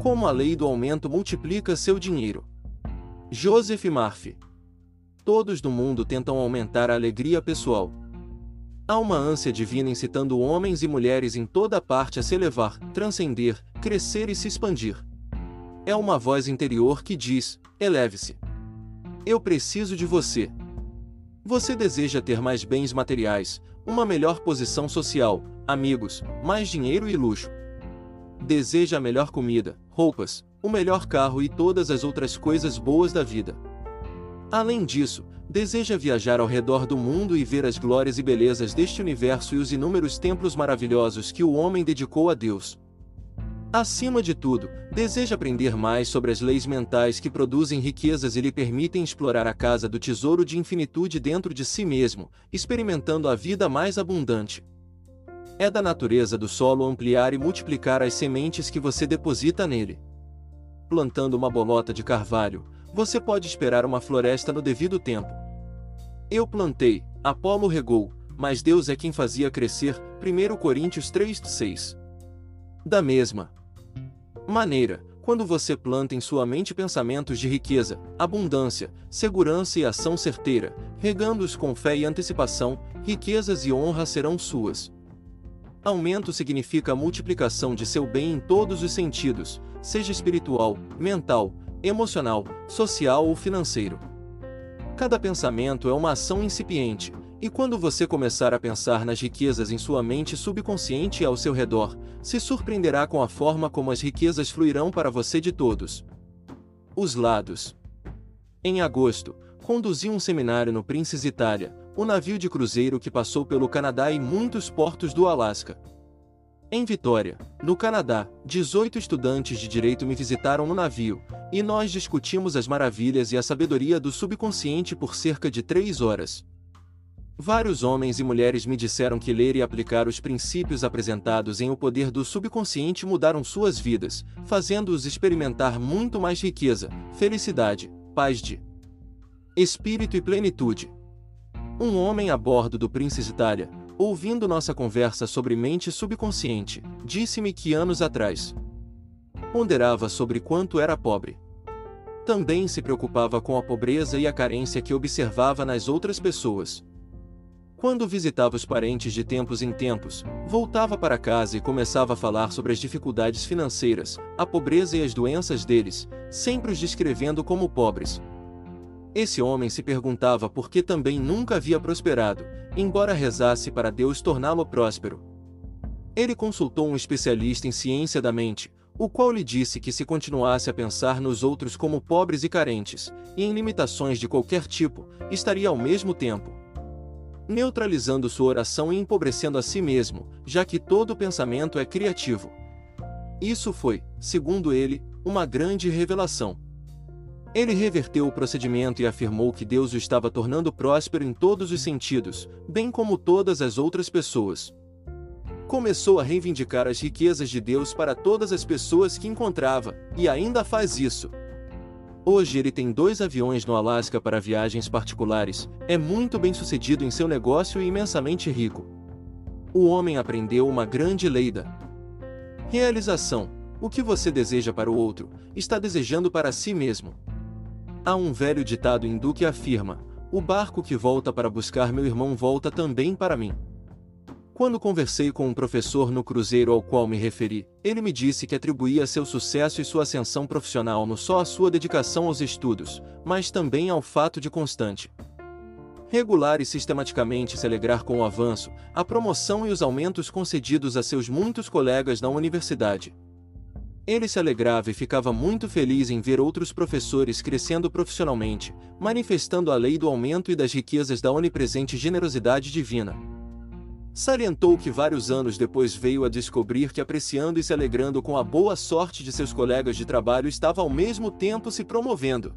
Como a lei do aumento multiplica seu dinheiro. Joseph Murphy. Todos no mundo tentam aumentar a alegria pessoal. Há uma ânsia divina incitando homens e mulheres em toda parte a se elevar, transcender, crescer e se expandir. É uma voz interior que diz: eleve-se. Eu preciso de você. Você deseja ter mais bens materiais, uma melhor posição social, amigos, mais dinheiro e luxo. Deseja a melhor comida, roupas, o melhor carro e todas as outras coisas boas da vida. Além disso, deseja viajar ao redor do mundo e ver as glórias e belezas deste universo e os inúmeros templos maravilhosos que o homem dedicou a Deus. Acima de tudo, deseja aprender mais sobre as leis mentais que produzem riquezas e lhe permitem explorar a casa do tesouro de infinitude dentro de si mesmo, experimentando a vida mais abundante. É da natureza do solo ampliar e multiplicar as sementes que você deposita nele. Plantando uma bolota de carvalho, você pode esperar uma floresta no devido tempo. Eu plantei, Apolo regou, mas Deus é quem fazia crescer. 1 Coríntios 3:6. Da mesma maneira, quando você planta em sua mente pensamentos de riqueza, abundância, segurança e ação certeira, regando-os com fé e antecipação, riquezas e honra serão suas. Aumento significa multiplicação de seu bem em todos os sentidos, seja espiritual, mental, emocional, social ou financeiro. Cada pensamento é uma ação incipiente, e quando você começar a pensar nas riquezas em sua mente subconsciente e ao seu redor, se surpreenderá com a forma como as riquezas fluirão para você de todos os lados. Em agosto, conduzi um seminário no Princess Itália, o navio de cruzeiro que passou pelo Canadá e muitos portos do Alasca. Em Vitória, no Canadá, 18 estudantes de direito me visitaram no navio, e nós discutimos as maravilhas e a sabedoria do subconsciente por cerca de três horas. Vários homens e mulheres me disseram que ler e aplicar os princípios apresentados em O Poder do Subconsciente mudaram suas vidas, fazendo-os experimentar muito mais riqueza, felicidade, paz de espírito e plenitude. Um homem a bordo do Princess Itália, ouvindo nossa conversa sobre mente subconsciente, disse-me que anos atrás ponderava sobre quanto era pobre. Também se preocupava com a pobreza e a carência que observava nas outras pessoas. Quando visitava os parentes de tempos em tempos, voltava para casa e começava a falar sobre as dificuldades financeiras, a pobreza e as doenças deles, sempre os descrevendo como pobres. Esse homem se perguntava por que também nunca havia prosperado, embora rezasse para Deus torná-lo próspero. Ele consultou um especialista em ciência da mente, o qual lhe disse que se continuasse a pensar nos outros como pobres e carentes, e em limitações de qualquer tipo, estaria ao mesmo tempo neutralizando sua oração e empobrecendo a si mesmo, já que todo pensamento é criativo. Isso foi, segundo ele, uma grande revelação. Ele reverteu o procedimento e afirmou que Deus o estava tornando próspero em todos os sentidos, bem como todas as outras pessoas. Começou a reivindicar as riquezas de Deus para todas as pessoas que encontrava, e ainda faz isso. Hoje ele tem dois aviões no Alasca para viagens particulares, é muito bem sucedido em seu negócio e imensamente rico. O homem aprendeu uma grande lei da realização. O que você deseja para o outro, está desejando para si mesmo. Há um velho ditado hindu que afirma: o barco que volta para buscar meu irmão volta também para mim. Quando conversei com um professor no cruzeiro ao qual me referi, ele me disse que atribuía seu sucesso e sua ascensão profissional não só à sua dedicação aos estudos, mas também ao fato de constante, regular e sistematicamente se alegrar com o avanço, a promoção e os aumentos concedidos a seus muitos colegas na universidade. Ele se alegrava e ficava muito feliz em ver outros professores crescendo profissionalmente, manifestando a lei do aumento e das riquezas da onipresente generosidade divina. Salientou que vários anos depois veio a descobrir que, apreciando e se alegrando com a boa sorte de seus colegas de trabalho, estava ao mesmo tempo se promovendo.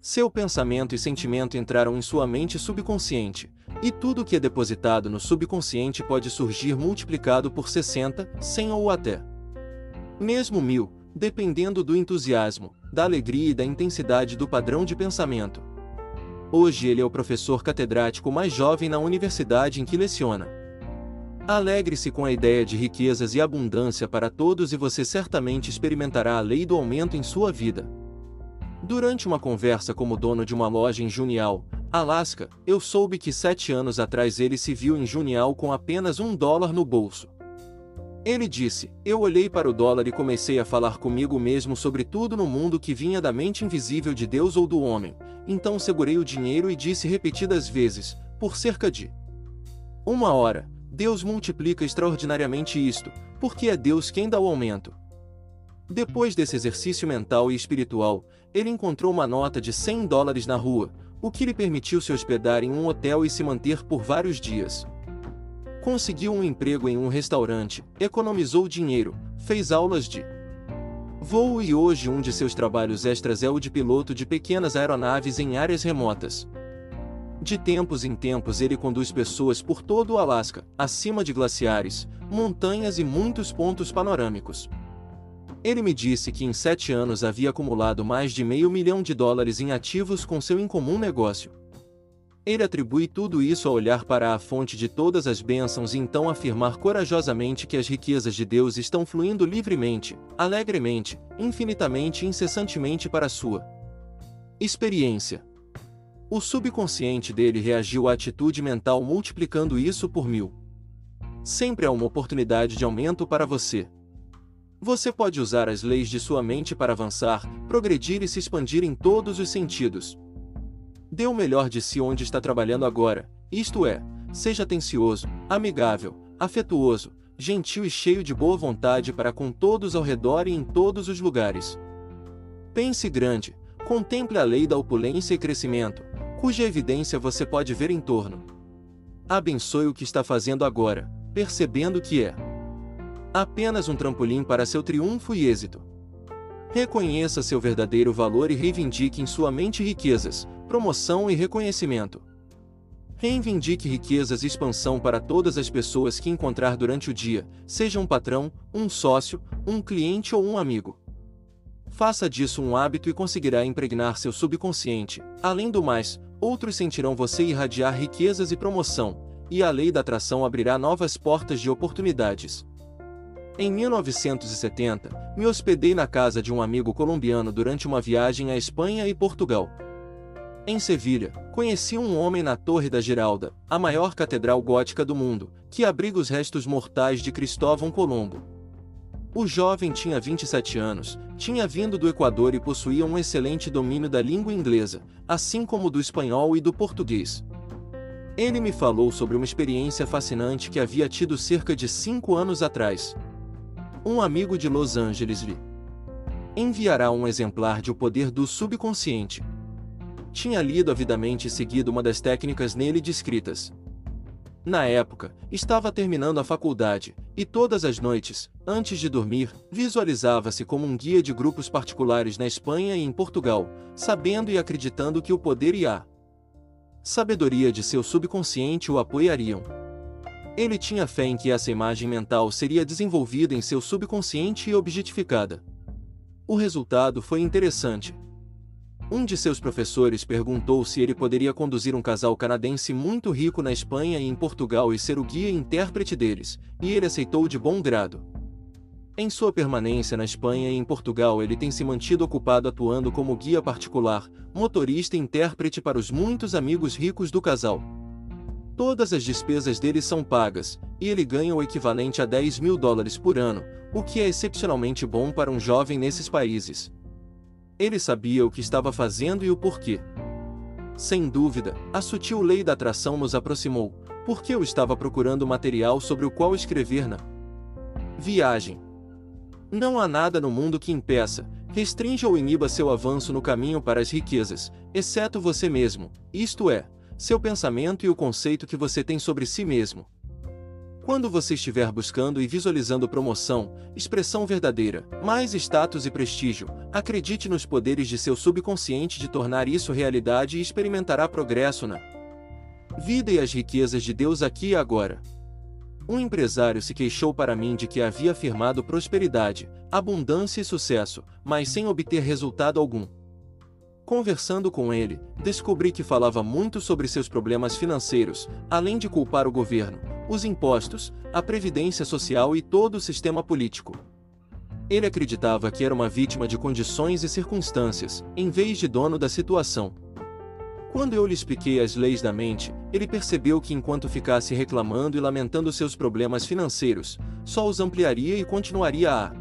Seu pensamento e sentimento entraram em sua mente subconsciente, e tudo que é depositado no subconsciente pode surgir multiplicado por 60, 100 ou até mesmo mil, dependendo do entusiasmo, da alegria e da intensidade do padrão de pensamento. Hoje ele é o professor catedrático mais jovem na universidade em que leciona. Alegre-se com a ideia de riquezas e abundância para todos e você certamente experimentará a lei do aumento em sua vida. Durante uma conversa como dono de uma loja em Junial, Alaska, eu soube que sete anos atrás ele se viu em Junial com apenas um dólar no bolso. Ele disse: Eu olhei para o dólar e comecei a falar comigo mesmo sobre tudo no mundo que vinha da mente invisível de Deus ou do homem. Então segurei o dinheiro e disse repetidas vezes, por cerca de uma hora: Deus multiplica extraordinariamente isto, porque é Deus quem dá o aumento. Depois desse exercício mental e espiritual, ele encontrou uma nota de 100 dólares na rua, o que lhe permitiu se hospedar em um hotel e se manter por vários dias. Conseguiu um emprego em um restaurante, economizou dinheiro, fez aulas de voo e hoje um de seus trabalhos extras é o de piloto de pequenas aeronaves em áreas remotas. De tempos em tempos ele conduz pessoas por todo o Alasca, acima de glaciares, montanhas e muitos pontos panorâmicos. Ele me disse que em sete anos havia acumulado mais de meio milhão de dólares em ativos com seu incomum negócio. Ele atribui tudo isso a olhar para a fonte de todas as bênçãos e então afirmar corajosamente que as riquezas de Deus estão fluindo livremente, alegremente, infinitamente e incessantemente para sua experiência. O subconsciente dele reagiu à atitude mental multiplicando isso por mil. Sempre há uma oportunidade de aumento para você. Você pode usar as leis de sua mente para avançar, progredir e se expandir em todos os sentidos. Dê o melhor de si onde está trabalhando agora, isto é, seja atencioso, amigável, afetuoso, gentil e cheio de boa vontade para com todos ao redor e em todos os lugares. Pense grande, contemple a lei da opulência e crescimento, cuja evidência você pode ver em torno. Abençoe o que está fazendo agora, percebendo que é apenas um trampolim para seu triunfo e êxito. Reconheça seu verdadeiro valor e reivindique em sua mente riquezas, promoção e reconhecimento. Reivindique riquezas e expansão para todas as pessoas que encontrar durante o dia, seja um patrão, um sócio, um cliente ou um amigo. Faça disso um hábito e conseguirá impregnar seu subconsciente. Além do mais, outros sentirão você irradiar riquezas e promoção, e a lei da atração abrirá novas portas de oportunidades. Em 1970, me hospedei na casa de um amigo colombiano durante uma viagem à Espanha e Portugal. Em Sevilha, conheci um homem na Torre da Giralda, a maior catedral gótica do mundo, que abriga os restos mortais de Cristóvão Colombo. O jovem tinha 27 anos, tinha vindo do Equador e possuía um excelente domínio da língua inglesa, assim como do espanhol e do português. Ele me falou sobre uma experiência fascinante que havia tido cerca de cinco anos atrás. Um amigo de Los Angeles lhe enviará um exemplar de O Poder do Subconsciente, tinha lido avidamente e seguido uma das técnicas nele descritas. Na época, estava terminando a faculdade, e todas as noites, antes de dormir, visualizava-se como um guia de grupos particulares na Espanha e em Portugal, sabendo e acreditando que o poder e a sabedoria de seu subconsciente o apoiariam. Ele tinha fé em que essa imagem mental seria desenvolvida em seu subconsciente e objetificada. O resultado foi interessante, um de seus professores perguntou se ele poderia conduzir um casal canadense muito rico na Espanha e em Portugal e ser o guia e intérprete deles, e ele aceitou de bom grado. Em sua permanência na Espanha e em Portugal, ele tem se mantido ocupado atuando como guia particular, motorista e intérprete para os muitos amigos ricos do casal. Todas as despesas dele são pagas, e ele ganha o equivalente a 10 mil dólares por ano, o que é excepcionalmente bom para um jovem nesses países. Ele sabia o que estava fazendo e o porquê. Sem dúvida, a sutil lei da atração nos aproximou, porque eu estava procurando material sobre o qual escrever na viagem. Não há nada no mundo que impeça, restrinja ou iniba seu avanço no caminho para as riquezas, exceto você mesmo, isto é, seu pensamento e o conceito que você tem sobre si mesmo. Quando você estiver buscando e visualizando promoção, expressão verdadeira, mais status e prestígio, acredite nos poderes de seu subconsciente de tornar isso realidade e experimentará progresso na vida e as riquezas de Deus aqui e agora. Um empresário se queixou para mim de que havia afirmado prosperidade, abundância e sucesso, mas sem obter resultado algum. Conversando com ele, descobri que falava muito sobre seus problemas financeiros, além de culpar o governo, os impostos, a previdência social e todo o sistema político. Ele acreditava que era uma vítima de condições e circunstâncias, em vez de dono da situação. Quando eu lhe expliquei as leis da mente, ele percebeu que enquanto ficasse reclamando e lamentando seus problemas financeiros, só os ampliaria e continuaria a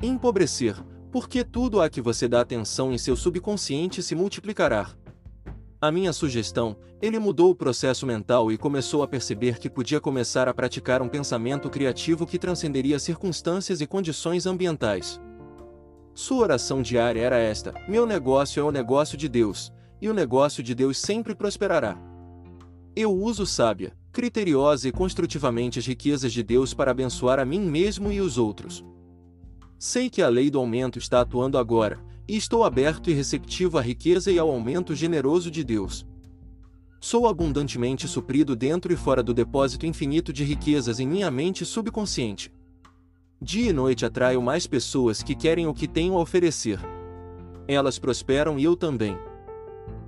empobrecer, porque tudo a que você dá atenção em seu subconsciente se multiplicará. A minha sugestão, ele mudou o processo mental e começou a perceber que podia começar a praticar um pensamento criativo que transcenderia circunstâncias e condições ambientais. Sua oração diária era esta: Meu negócio é o negócio de Deus, e o negócio de Deus sempre prosperará. Eu uso sábia, criteriosa e construtivamente as riquezas de Deus para abençoar a mim mesmo e os outros. Sei que a lei do aumento está atuando agora, e estou aberto e receptivo à riqueza e ao aumento generoso de Deus. Sou abundantemente suprido dentro e fora do depósito infinito de riquezas em minha mente subconsciente. Dia e noite atraio mais pessoas que querem o que tenho a oferecer. Elas prosperam e eu também.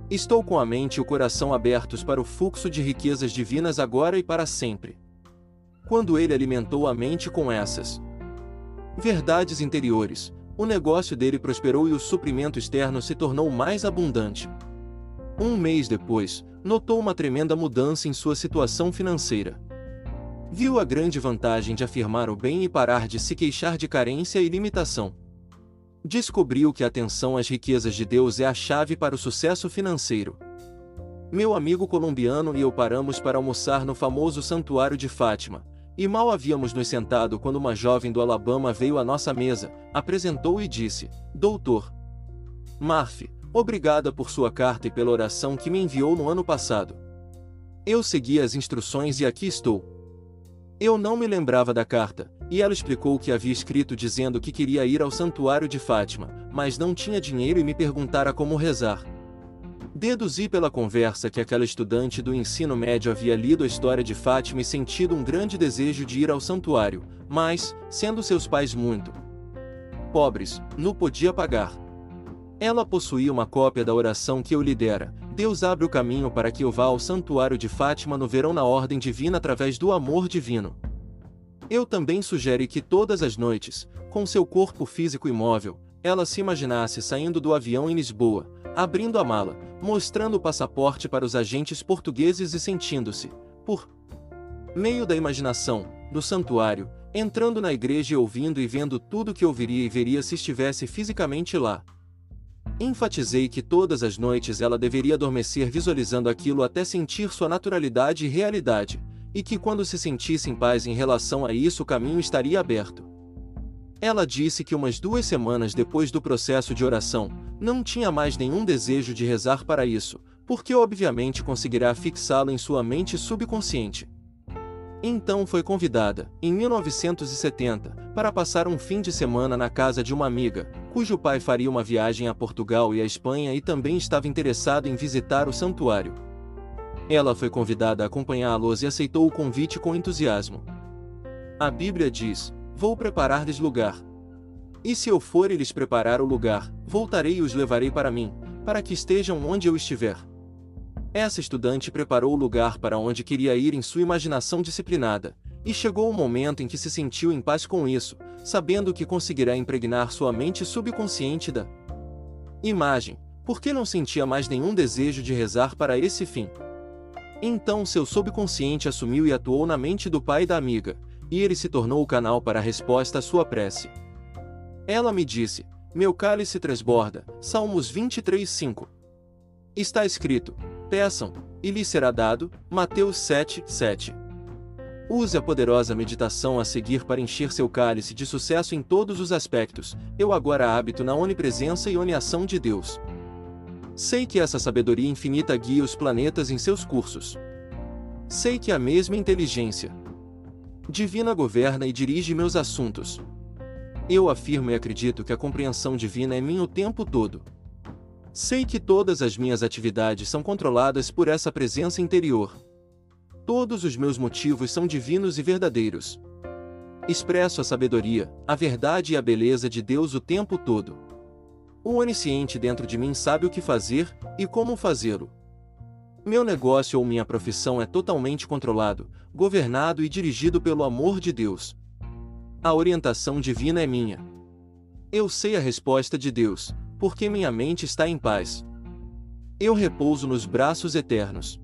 Estou com a mente e o coração abertos para o fluxo de riquezas divinas agora e para sempre. Quando ele alimentou a mente com essas verdades interiores, o negócio dele prosperou e o suprimento externo se tornou mais abundante. Um mês depois, notou uma tremenda mudança em sua situação financeira. Viu a grande vantagem de afirmar o bem e parar de se queixar de carência e limitação. Descobriu que a atenção às riquezas de Deus é a chave para o sucesso financeiro. Meu amigo colombiano e eu paramos para almoçar no famoso Santuário de Fátima, e mal havíamos nos sentado quando uma jovem do Alabama veio à nossa mesa, apresentou e disse: Doutor Murphy, obrigada por sua carta e pela oração que me enviou no ano passado. Eu segui as instruções e aqui estou. Eu não me lembrava da carta, e ela explicou que havia escrito dizendo que queria ir ao santuário de Fátima, mas não tinha dinheiro e me perguntara como rezar. Deduzi pela conversa que aquela estudante do ensino médio havia lido a história de Fátima e sentido um grande desejo de ir ao santuário, mas, sendo seus pais muito pobres, não podia pagar. Ela possuía uma cópia da oração que eu lhe dera. Deus abre o caminho para que eu vá ao santuário de Fátima no verão na ordem divina através do amor divino. Eu também sugere que todas as noites, com seu corpo físico imóvel, ela se imaginasse saindo do avião em Lisboa, abrindo a mala, mostrando o passaporte para os agentes portugueses e sentindo-se, por meio da imaginação, no santuário, entrando na igreja e ouvindo e vendo tudo que ouviria e veria se estivesse fisicamente lá. Enfatizei que todas as noites ela deveria adormecer visualizando aquilo até sentir sua naturalidade e realidade, e que quando se sentisse em paz em relação a isso o caminho estaria aberto. Ela disse que umas duas semanas depois do processo de oração, não tinha mais nenhum desejo de rezar para isso, porque obviamente conseguirá fixá-lo em sua mente subconsciente. Então foi convidada, em 1970, para passar um fim de semana na casa de uma amiga, cujo pai faria uma viagem a Portugal e a Espanha e também estava interessado em visitar o santuário. Ela foi convidada a acompanhá-los e aceitou o convite com entusiasmo. A Bíblia diz: Vou preparar-lhes lugar. E se eu for e lhes preparar o lugar, voltarei e os levarei para mim, para que estejam onde eu estiver. Essa estudante preparou o lugar para onde queria ir em sua imaginação disciplinada, e chegou o momento em que se sentiu em paz com isso, sabendo que conseguirá impregnar sua mente subconsciente da imagem, porque não sentia mais nenhum desejo de rezar para esse fim. Então seu subconsciente assumiu e atuou na mente do pai da amiga, e ele se tornou o canal para a resposta à sua prece. Ela me disse: Meu cálice transborda. Salmos 23, 5. Está escrito: Peçam, e lhes será dado. Mateus 7, 7. Use a poderosa meditação a seguir para encher seu cálice de sucesso em todos os aspectos. Eu agora habito na onipresença e oniação de Deus. Sei que essa sabedoria infinita guia os planetas em seus cursos. Sei que a mesma inteligência divina governa e dirige meus assuntos. Eu afirmo e acredito que a compreensão divina é minha o tempo todo. Sei que todas as minhas atividades são controladas por essa presença interior. Todos os meus motivos são divinos e verdadeiros. Expresso a sabedoria, a verdade e a beleza de Deus o tempo todo. O onisciente dentro de mim sabe o que fazer e como fazê-lo. Meu negócio ou minha profissão é totalmente controlado, governado e dirigido pelo amor de Deus. A orientação divina é minha. Eu sei a resposta de Deus, porque minha mente está em paz. Eu repouso nos braços eternos.